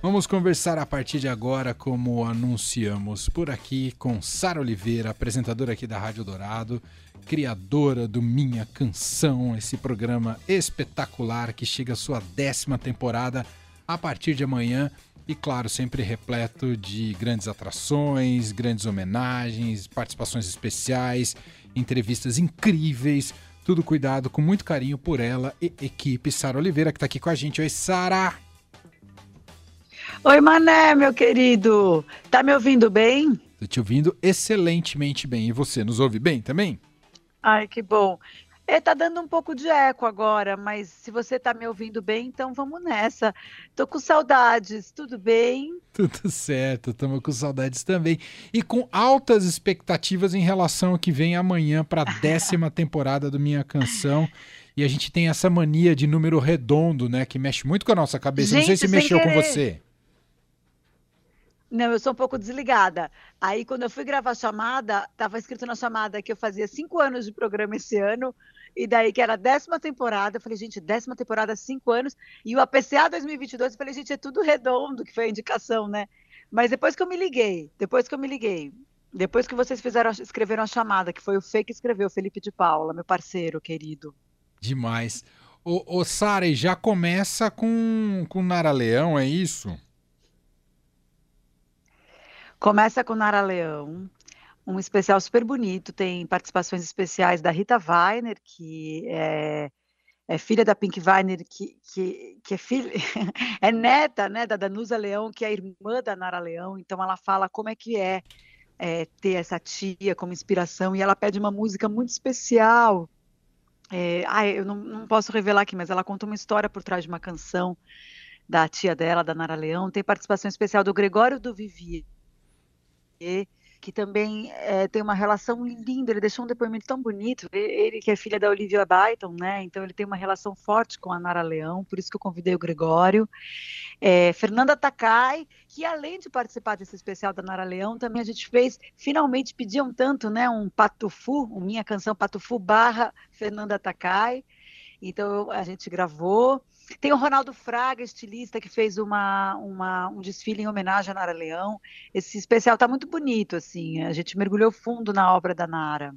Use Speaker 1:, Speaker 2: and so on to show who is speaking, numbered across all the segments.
Speaker 1: Vamos conversar a partir de agora, como anunciamos por aqui, com Sara Oliveira, apresentadora aqui da Rádio Dourado, criadora do Minha Canção, esse programa espetacular que chega à sua décima temporada a partir de amanhã e, claro, sempre repleto de grandes atrações, grandes homenagens, participações especiais, entrevistas incríveis. Tudo cuidado com muito carinho por ela e equipe. Sara Oliveira, que está aqui com a gente. Oi, Sara!
Speaker 2: Oi, Mané, meu querido. Tá me ouvindo bem?
Speaker 1: Tô te ouvindo excelentemente bem. E você, nos ouve bem também?
Speaker 2: Ai, que bom. É, tá dando um pouco de eco agora, mas se você tá me ouvindo bem, então vamos nessa. Tô com saudades, tudo bem?
Speaker 1: Tudo certo, estamos com saudades também. E com altas expectativas em relação ao que vem amanhã para a décima temporada do Minha Canção. E a gente tem essa mania de número redondo, né? Que mexe muito com a nossa cabeça. Gente, Não sei se mexeu querer. com você.
Speaker 2: Não, eu sou um pouco desligada. Aí, quando eu fui gravar a chamada, estava escrito na chamada que eu fazia cinco anos de programa esse ano, e daí que era a décima temporada. Eu falei, gente, décima temporada, cinco anos. E o APCA 2022, eu falei, gente, é tudo redondo, que foi a indicação, né? Mas depois que eu me liguei, depois que eu me liguei, depois que vocês fizeram, escreveram a chamada, que foi o Fê que escreveu, Felipe de Paula, meu parceiro querido.
Speaker 1: Demais. Ô, ô Sara, já começa com, com Nara Leão, é isso?
Speaker 2: Começa com Nara Leão, um especial super bonito, tem participações especiais da Rita Weiner, que é, é filha da Pink Weiner, que, que, que é filha, é neta né, da Danusa Leão, que é irmã da Nara Leão, então ela fala como é que é, é ter essa tia como inspiração, e ela pede uma música muito especial. É, eu não, não posso revelar aqui, mas ela conta uma história por trás de uma canção da tia dela, da Nara Leão. Tem participação especial do Gregório do Vivier, que também é, tem uma relação linda, ele deixou um depoimento tão bonito, ele que é filha da Olivia Byton, né, então ele tem uma relação forte com a Nara Leão, por isso que eu convidei o Gregório. É, Fernanda Takai, que além de participar desse especial da Nara Leão, também a gente fez, finalmente pediam tanto, né, um Patufu, minha canção Patufu barra Fernanda Takai, então a gente gravou, tem o Ronaldo Fraga, estilista, que fez uma, uma, um desfile em homenagem a Nara Leão. Esse especial está muito bonito, assim. A gente mergulhou fundo na obra da Nara.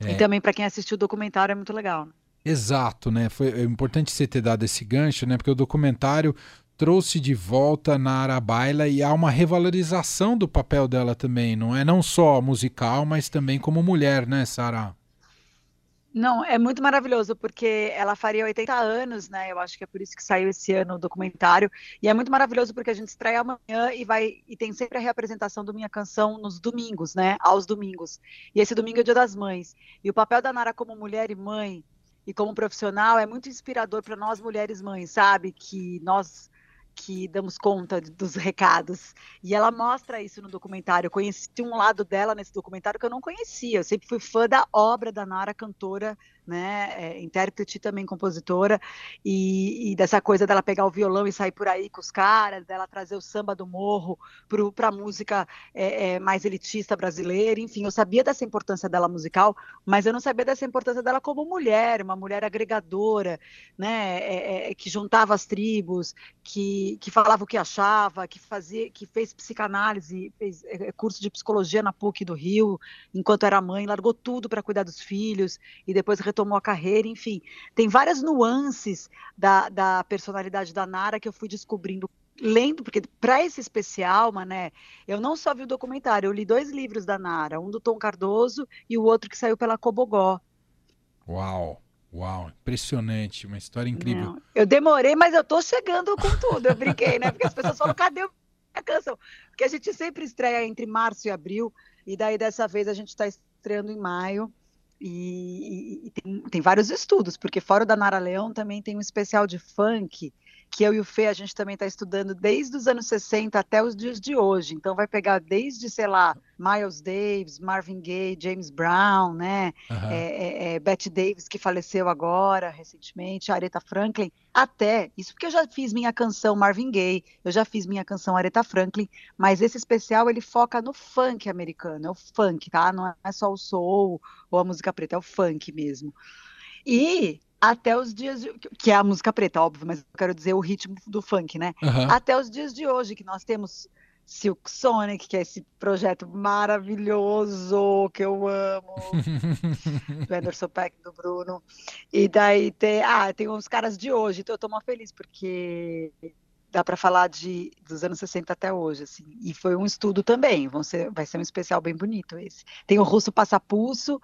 Speaker 2: É. E também para quem assistiu o documentário é muito legal. Né?
Speaker 1: Exato, né? Foi é importante você ter dado esse gancho, né? Porque o documentário trouxe de volta Nara Baila e há uma revalorização do papel dela também, não é não só musical, mas também como mulher, né, Sara?
Speaker 2: Não, é muito maravilhoso, porque ela faria 80 anos, né? Eu acho que é por isso que saiu esse ano o documentário. E é muito maravilhoso porque a gente estreia amanhã e vai e tem sempre a reapresentação do Minha Canção nos domingos, né? Aos domingos. E esse domingo é o Dia das Mães. E o papel da Nara como mulher e mãe e como profissional é muito inspirador para nós mulheres mães, sabe? Que nós que damos conta dos recados. E ela mostra isso no documentário. Eu conheci um lado dela nesse documentário que eu não conhecia. Eu sempre fui fã da obra da Nara, cantora né, é, intérprete também compositora, e, e, dessa coisa dela pegar o violão e sair por aí com os caras, dela trazer o samba do morro para a música é, é, mais elitista brasileira, enfim, eu sabia dessa importância dela musical, mas eu não sabia dessa importância dela como mulher, uma mulher agregadora, né, é, é, que juntava as tribos, que, que falava o que achava, que fazia, que fez psicanálise, fez é, curso de psicologia na PUC do Rio, enquanto era mãe, largou tudo para cuidar dos filhos e depois retomou a carreira, enfim. Tem várias nuances da, da personalidade da Nara que eu fui descobrindo lendo, porque para esse especial, Mané, eu não só vi o documentário, eu li dois livros da Nara, um do Tom Cardoso e o outro que saiu pela Cobogó.
Speaker 1: Uau! Uau, impressionante, uma história incrível. Não,
Speaker 2: eu demorei, mas eu tô chegando com tudo. Eu brinquei, né? Porque as pessoas falam, cadê a canção? Porque a gente sempre estreia entre março e abril, e daí dessa vez a gente está estreando em maio. E, e tem, tem, vários estudos, porque fora da Nara Leão também tem um especial de funk que eu e o Fê a gente também está estudando desde os anos 60 até os dias de hoje. Então vai pegar desde, sei lá, Miles Davis, Marvin Gaye, James Brown, né? Uhum. É, é, é, Betty Davis, que faleceu agora, recentemente, Aretha Franklin, até, isso porque eu já fiz minha canção Marvin Gaye, eu já fiz minha canção Aretha Franklin, mas esse especial ele foca no funk americano, é o funk, tá? Não é só o soul ou a música preta, é o funk mesmo. E até os dias de, que é a música preta, óbvio, mas eu quero dizer o ritmo do funk, né?
Speaker 1: Aham.
Speaker 2: Até os dias de hoje, que nós temos Silk Sonic, que é esse projeto maravilhoso que eu amo, do Anderson Peck, do Bruno. E daí tem, ah, tem uns caras de hoje, então eu tô muito feliz, porque dá para falar de, dos anos 60 até hoje, assim. E foi um estudo também, vão ser, vai ser um especial bem bonito esse. Tem o Russo Passapulso,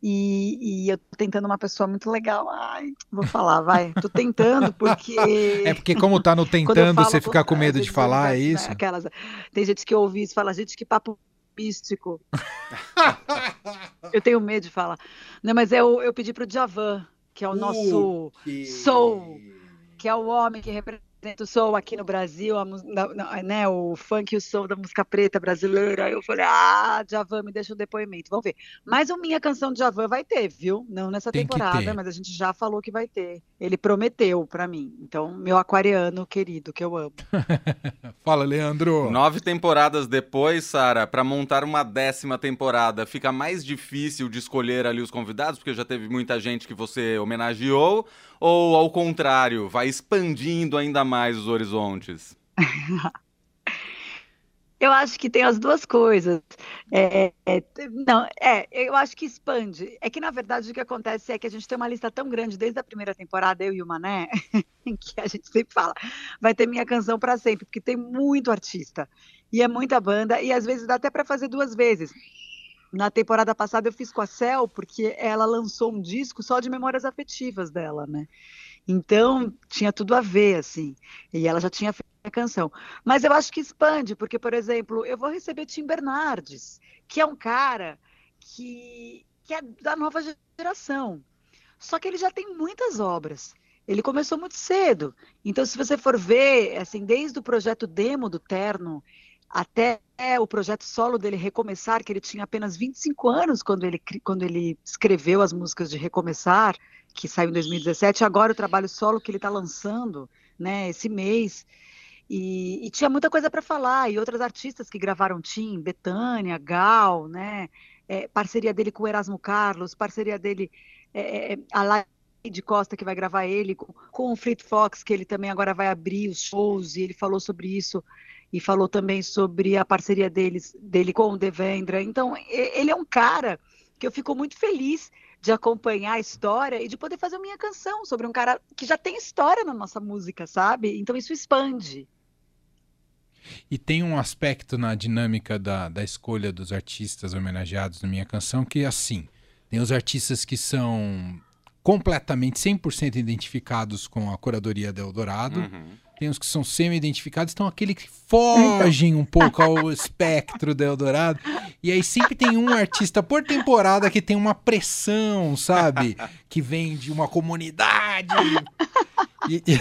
Speaker 2: e, e eu tô tentando uma pessoa muito legal. Ai, vou falar, vai. Tô tentando, porque.
Speaker 1: É porque como tá no tentando,
Speaker 2: falo
Speaker 1: você fica com
Speaker 2: às
Speaker 1: medo de falar, é
Speaker 2: né,
Speaker 1: isso?
Speaker 2: Aquelas, tem gente que ouve isso e fala, gente, que papo místico. eu tenho medo de falar. Não, mas eu, eu pedi pro Djavan, que é o nosso soul, que é o homem que representa o soul aqui no Brasil, a na- na- né, o funk e o soul da música preta brasileira. Aí eu falei, ah, Djavan, me deixa um depoimento. Vamos ver. Mas o Minha Canção de Djavan vai ter, viu? Não nessa
Speaker 1: Tem
Speaker 2: temporada, mas a gente já falou que vai ter. Ele prometeu pra mim. Então, meu aquariano querido, que eu amo.
Speaker 1: Fala, Leandro.
Speaker 3: Nove temporadas depois, Sara, pra montar uma décima temporada, fica mais difícil de escolher ali os convidados, porque já teve muita gente que você homenageou, ou ao contrário, vai expandindo ainda mais os horizontes?
Speaker 2: Eu acho que tem as duas coisas. É, é, não, é, eu acho que expande. É que, na verdade, o que acontece é que a gente tem uma lista tão grande desde a primeira temporada, eu e o Mané, que a gente sempre fala, vai ter minha canção para sempre, porque tem muito artista. E é muita banda, e às vezes dá até para fazer duas vezes. Na temporada passada eu fiz com a Cel, porque ela lançou um disco só de memórias afetivas dela, né? Então, tinha tudo a ver, assim. E ela já tinha feito a canção. Mas eu acho que expande, porque, por exemplo, eu vou receber Tim Bernardes, que é um cara que, que é da nova geração. Só que ele já tem muitas obras. Ele começou muito cedo. Então, se você for ver, assim, desde o projeto demo do Terno até o projeto solo dele Recomeçar, que ele tinha apenas 25 anos quando ele, quando ele escreveu as músicas de Recomeçar, que saiu em 2017, agora o trabalho solo que ele está lançando, né, esse mês. E, e tinha muita coisa para falar, e outras artistas que gravaram Tim, Betânia, Gal, né, é, parceria dele com o Erasmo Carlos, parceria dele, é, é, a Laide Costa, que vai gravar ele, com, com o Fleet Fox, que ele também agora vai abrir os shows, e ele falou sobre isso, e falou também sobre a parceria deles, dele com o Devendra. Então, ele é um cara que eu fico muito feliz de acompanhar a história e de poder fazer a minha canção sobre um cara que já tem história na nossa música, sabe? Então isso expande.
Speaker 1: E tem um aspecto na dinâmica da, da escolha dos artistas homenageados na minha canção que é assim: tem os artistas que são completamente 100% identificados com a curadoria da Eldorado,
Speaker 3: Uhum.
Speaker 1: Tem os que são semi-identificados, então aquele que fogem um pouco ao espectro da Eldorado. E aí sempre tem um artista por temporada que tem uma pressão, sabe? Que vem de uma comunidade. E, e-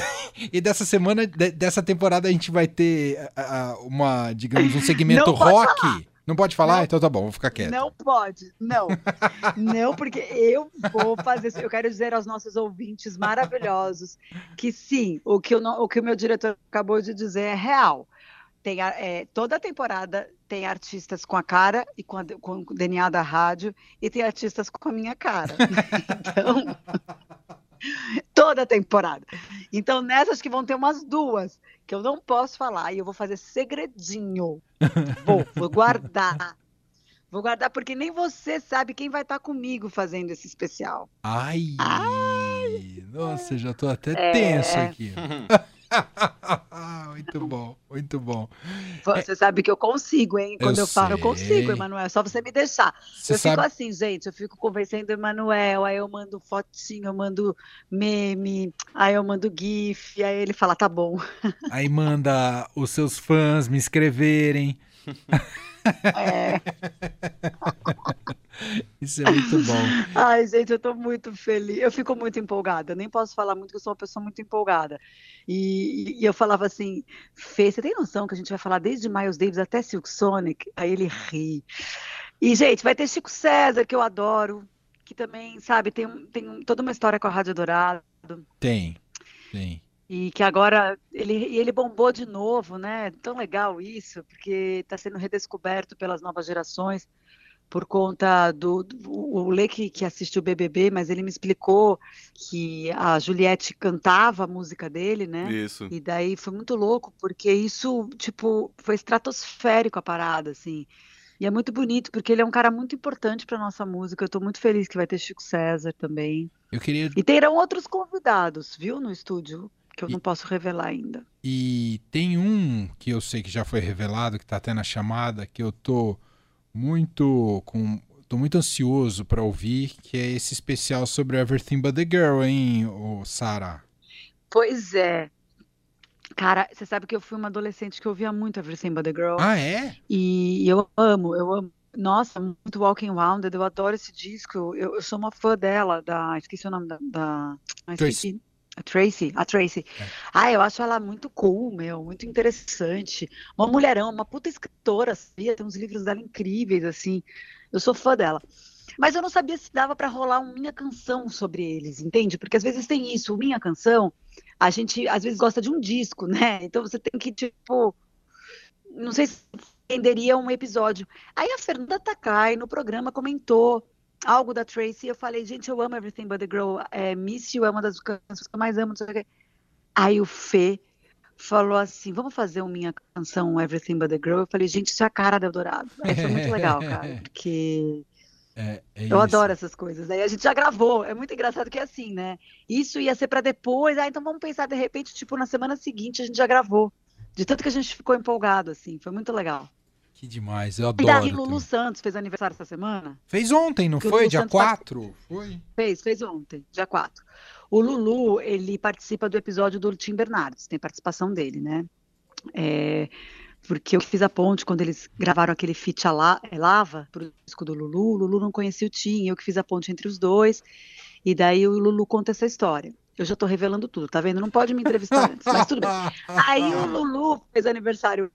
Speaker 1: e dessa semana, de- dessa temporada, a gente vai ter ah, uma, digamos, um segmento rock. Não pode falar?
Speaker 2: Não.
Speaker 1: Então tá bom, vou ficar quieto.
Speaker 2: Não pode, não. não, porque eu vou fazer isso. Eu quero dizer aos nossos ouvintes maravilhosos que sim, o que o, no- o, que o meu diretor acabou de dizer é real. Tem, é, toda a temporada tem artistas com a cara e com, a- com o DNA da rádio, e tem artistas com a minha cara. Então, toda a temporada. Então, nessas que vão ter umas duas, que eu não posso falar, e eu vou fazer segredinho. Vou, vou guardar. Vou guardar, porque nem você sabe quem vai estar comigo fazendo esse especial.
Speaker 1: Ai! Nossa, já tô até
Speaker 2: É.
Speaker 1: tenso aqui. muito bom, muito bom.
Speaker 2: Você sabe que eu consigo, hein? Quando
Speaker 1: Eu
Speaker 2: eu, falo, eu consigo, Emanuel. É só você me deixar.
Speaker 1: Você
Speaker 2: eu fico
Speaker 1: sabe,
Speaker 2: assim, gente. Eu fico convencendo o Emanuel, aí eu mando fotinho, eu mando meme, aí eu mando GIF, aí ele fala, tá bom.
Speaker 1: aí manda os seus fãs me escreverem.
Speaker 2: É.
Speaker 1: Isso é muito bom.
Speaker 2: Ai, gente, eu tô muito feliz. Eu fico muito empolgada. Nem posso falar muito, que eu sou uma pessoa muito empolgada. E, e eu falava assim, Fê, você tem noção que a gente vai falar desde Miles Davis até Silk Sonic? Aí ele ri. E, gente, vai ter Chico César, que eu adoro, que também, sabe, tem, tem toda uma história com a Rádio Dourado.
Speaker 1: Tem, tem.
Speaker 2: E que agora ele, ele bombou de novo, né? Tão legal isso, porque está sendo redescoberto pelas novas gerações. Por conta do, do o Lê que, que assistiu o BBB, mas ele me explicou que a Juliette cantava a música dele, né?
Speaker 3: Isso.
Speaker 2: E daí foi muito louco, porque isso, tipo, foi estratosférico a parada, assim. E é muito bonito, porque ele é um cara muito importante para nossa música. Eu estou muito feliz que vai ter Chico César também.
Speaker 1: Eu queria.
Speaker 2: E terão outros convidados, viu, no estúdio, que eu e... não posso revelar ainda.
Speaker 1: E tem um que eu sei que já foi revelado, que está até na chamada, que eu tô muito com tô muito ansioso para ouvir, que é esse especial sobre Everything But the Girl, hein, Sara?
Speaker 2: Pois é. Cara, você sabe que eu fui uma adolescente que ouvia muito Everything But the Girl.
Speaker 1: Ah, é?
Speaker 2: E eu amo, eu amo. Nossa, muito Walking Wounded, eu adoro esse disco. Eu, eu sou uma fã dela, da. Esqueci o nome da. da esqueci. A Tracy, a Tracy. É. Ah, eu acho ela muito cool, meu, muito interessante. Uma mulherão, uma puta escritora, sabia? Tem uns livros dela incríveis, assim. Eu sou fã dela. Mas eu não sabia se dava para rolar uma minha canção sobre eles, entende? Porque às vezes tem isso, minha canção, a gente às vezes gosta de um disco, né? Então você tem que, tipo, não sei se entenderia um episódio. Aí a Fernanda Takai no programa comentou algo da Tracy, eu falei, gente, eu amo Everything But The Girl, é, Miss You é uma das canções que eu mais amo. Aí o Fê falou assim, vamos fazer uma minha canção Everything But The Girl? Eu falei, gente, isso é a cara da Eldorado. Aí foi muito legal, cara, porque... É, é eu adoro essas coisas. Aí a gente já gravou. É muito engraçado que é assim, né? Isso ia ser para depois. Ah, então vamos pensar de repente, tipo, na semana seguinte a gente já gravou. De tanto que a gente ficou empolgado, assim. Foi muito legal.
Speaker 1: Que demais, eu adoro. E
Speaker 2: daí Lulu Santos fez aniversário essa semana?
Speaker 1: Fez ontem, não foi? dia 4? Foi?
Speaker 2: Fez, fez ontem, dia 4. O Lulu, ele participa do episódio do Tim Bernardes, tem participação dele, né? É, porque eu fiz a ponte quando eles gravaram aquele feat a la, é Lava pro disco do Lulu, o Lulu não conhecia o Tim, eu que fiz a ponte entre os dois, e daí o Lulu conta essa história. Eu já tô revelando tudo, tá vendo? Não pode me entrevistar antes, mas tudo bem. Aí o Lulu fez aniversário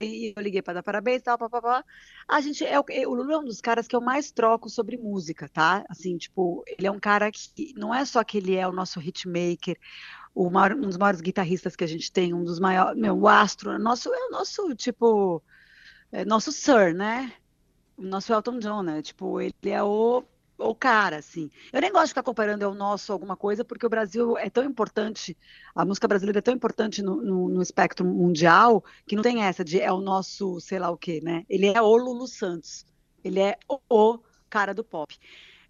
Speaker 2: e eu liguei para dar parabéns e tal, papapá. A gente, é o, Lulu é um dos caras que eu mais troco sobre música, tá? Assim, tipo, ele é um cara que não é só que ele é o nosso hitmaker, o maior, um dos maiores guitarristas que a gente tem, um dos maiores, meu, o astro, nosso, é o nosso, tipo, é nosso Sir, né? O nosso Elton John, né? Tipo, ele é o o cara, assim. Eu nem gosto de ficar comparando é o nosso alguma coisa, porque o Brasil é tão importante, a música brasileira é tão importante no, no, no, espectro mundial, que não tem essa de é o nosso, sei lá o quê, né? Ele é o Lulu Santos. Ele é o, o cara do pop.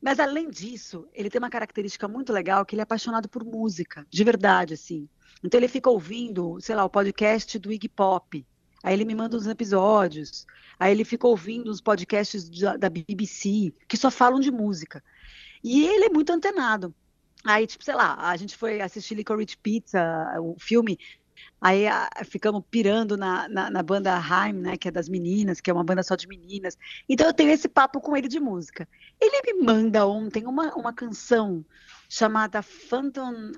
Speaker 2: Mas além disso, ele tem uma característica muito legal, que ele é apaixonado por música, de verdade, assim. Então ele fica ouvindo, sei lá, o podcast do Iggy Pop. Aí ele me manda uns episódios. Aí ele fica ouvindo os podcasts da, BBC, que só falam de música. E ele é muito antenado. Aí, tipo, sei lá, a gente foi assistir Licorice Pizza, o filme, aí a, ficamos pirando na, na, na, banda Haim, né, que é das meninas, que é uma banda só de meninas. Então eu tenho esse papo com ele de música. Ele me manda ontem uma, uma canção chamada Phantom,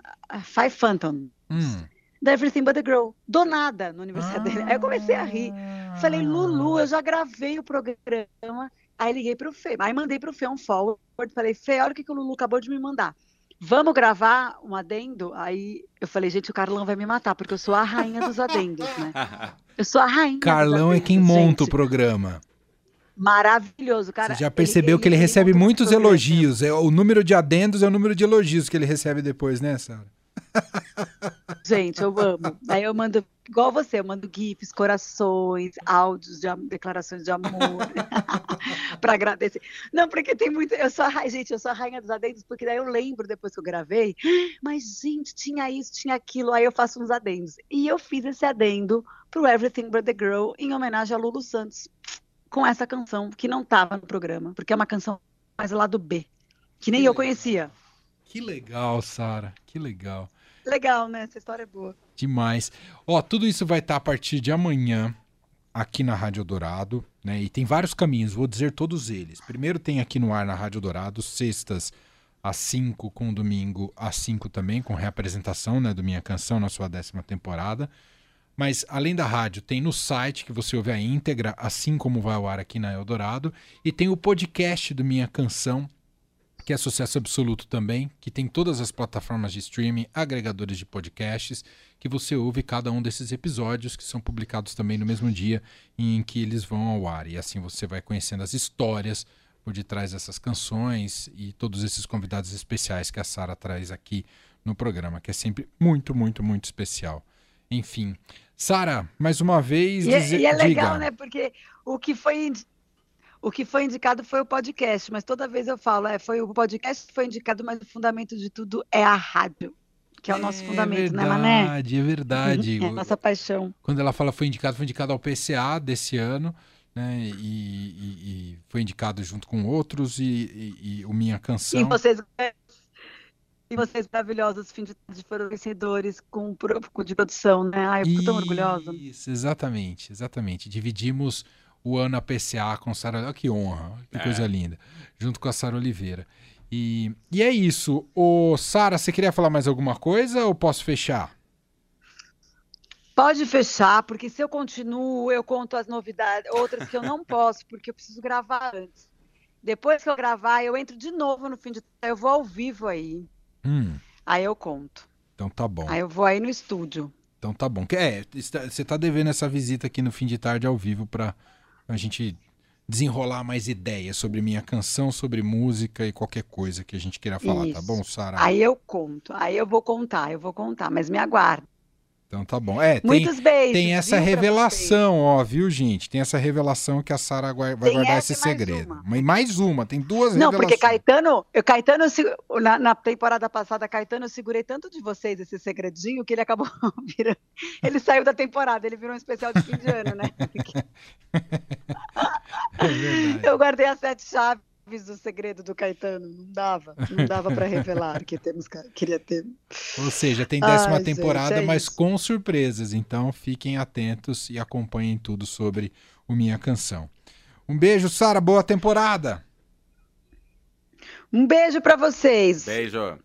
Speaker 2: Five Phantom. Hum da Everything But The Girl, do nada, no aniversário ah. dele. Aí eu comecei a rir. Falei, Lulu, eu já gravei o programa. Aí liguei pro Fê, aí mandei pro Fê um forward, falei, Fê, olha o que, que o Lulu acabou de me mandar. Vamos gravar um adendo? Aí eu falei, gente, o Carlão vai me matar, porque eu sou a rainha dos adendos, né? Eu sou a rainha
Speaker 1: Carlão
Speaker 2: adendos,
Speaker 1: é quem monta gente. o programa.
Speaker 2: Maravilhoso, cara.
Speaker 1: Você já percebeu ele, que ele, ele recebe muitos elogios. É, o número de adendos é o número de elogios que ele recebe depois, né, Sara?
Speaker 2: Gente, eu amo. Aí eu mando, igual você, eu mando GIFs, corações, áudios de declarações de amor para agradecer. Não, porque tem muito. Eu sou a gente, eu sou a rainha dos adendos, porque daí eu lembro depois que eu gravei, mas, gente, tinha isso, tinha aquilo, aí eu faço uns adendos. E eu fiz esse adendo pro Everything But the Girl em homenagem a Lulu Santos, com essa canção que não estava no programa, porque é uma canção mais lá do B, que nem que eu conhecia.
Speaker 1: Que legal, Sara, que legal.
Speaker 2: Legal, né? Essa história é boa.
Speaker 1: Demais. Ó, tudo isso vai estar a partir de amanhã aqui na Rádio Dourado, né? E tem vários caminhos, vou dizer todos eles. Primeiro tem aqui no ar na Rádio Dourado, sextas às 5, com domingo às 5 também, com reapresentação, né, do Minha Canção na sua décima temporada. Mas além da rádio, tem no site que você ouve a íntegra, assim como vai ao ar aqui na Eldorado, e tem o podcast do Minha Canção que é sucesso absoluto também, que tem todas as plataformas de streaming, agregadores de podcasts. que você ouve cada um desses episódios, que são publicados também no mesmo dia em que eles vão ao ar. E assim você vai conhecendo as histórias por detrás dessas canções e todos esses convidados especiais que a Sara traz aqui no programa, que é sempre muito, muito, muito especial. Enfim. Sara, mais uma vez.
Speaker 2: E, é, dizer, e é legal, diga. né? Porque o que foi o que foi indicado foi o podcast, mas toda vez eu falo, é, foi o podcast que foi indicado, mas o fundamento de tudo é a rádio, que é o nosso é fundamento,
Speaker 1: verdade,
Speaker 2: né, Mané?
Speaker 1: É verdade, é verdade.
Speaker 2: É nossa paixão.
Speaker 1: Quando ela fala foi indicado, foi indicado ao PCA desse ano, né? E, e, e foi indicado junto com outros, e, e, o Minha Canção.
Speaker 2: E vocês e vocês maravilhosos, fim de tarde, foram vencedores com, com de produção, né? Ai, eu fico tão orgulhosa.
Speaker 1: Isso, exatamente, exatamente. Dividimos o ano APCA com Sara. Olha que honra, que é. coisa linda. Junto com a Sara Oliveira. E, e é isso. Ô, Sara, você queria falar mais alguma coisa ou posso fechar?
Speaker 2: Pode fechar, porque se eu continuo, eu conto as novidades, outras que eu não posso, porque eu preciso gravar antes. Depois que eu gravar, eu entro de novo no fim de eu vou ao vivo aí. Hum. Aí eu conto.
Speaker 1: Então tá bom.
Speaker 2: Aí eu vou aí no estúdio.
Speaker 1: Então tá bom. É, você tá devendo essa visita aqui no fim de tarde ao vivo para a gente desenrolar mais ideias sobre minha canção, sobre música e qualquer coisa que a gente queira falar, tá Isso. tá bom, Sara?
Speaker 2: Aí eu conto, aí eu vou contar, eu vou contar, mas me aguarde.
Speaker 1: Então tá bom. É,
Speaker 2: Muitos
Speaker 1: tem,
Speaker 2: beijos.
Speaker 1: Tem essa revelação, ó, viu, gente? Tem essa revelação que a Sara vai tem guardar esse segredo. Uma. Mas mais uma, tem duas
Speaker 2: Não, porque Caetano, eu, Caetano na, na, temporada passada, Caetano, eu segurei tanto de vocês esse segredinho que ele acabou virando. Ele saiu da temporada, ele virou um especial de fim de ano, né? é eu guardei as sete chaves do segredo do Caetano, não dava, não dava para revelar que temos queria ter.
Speaker 1: Ou seja, tem décima Ai, temporada, gente, é mas isso. com surpresas, então fiquem atentos e acompanhem tudo sobre o Minha Canção. Um beijo, Sara, boa temporada.
Speaker 2: Um beijo para vocês.
Speaker 3: Beijo.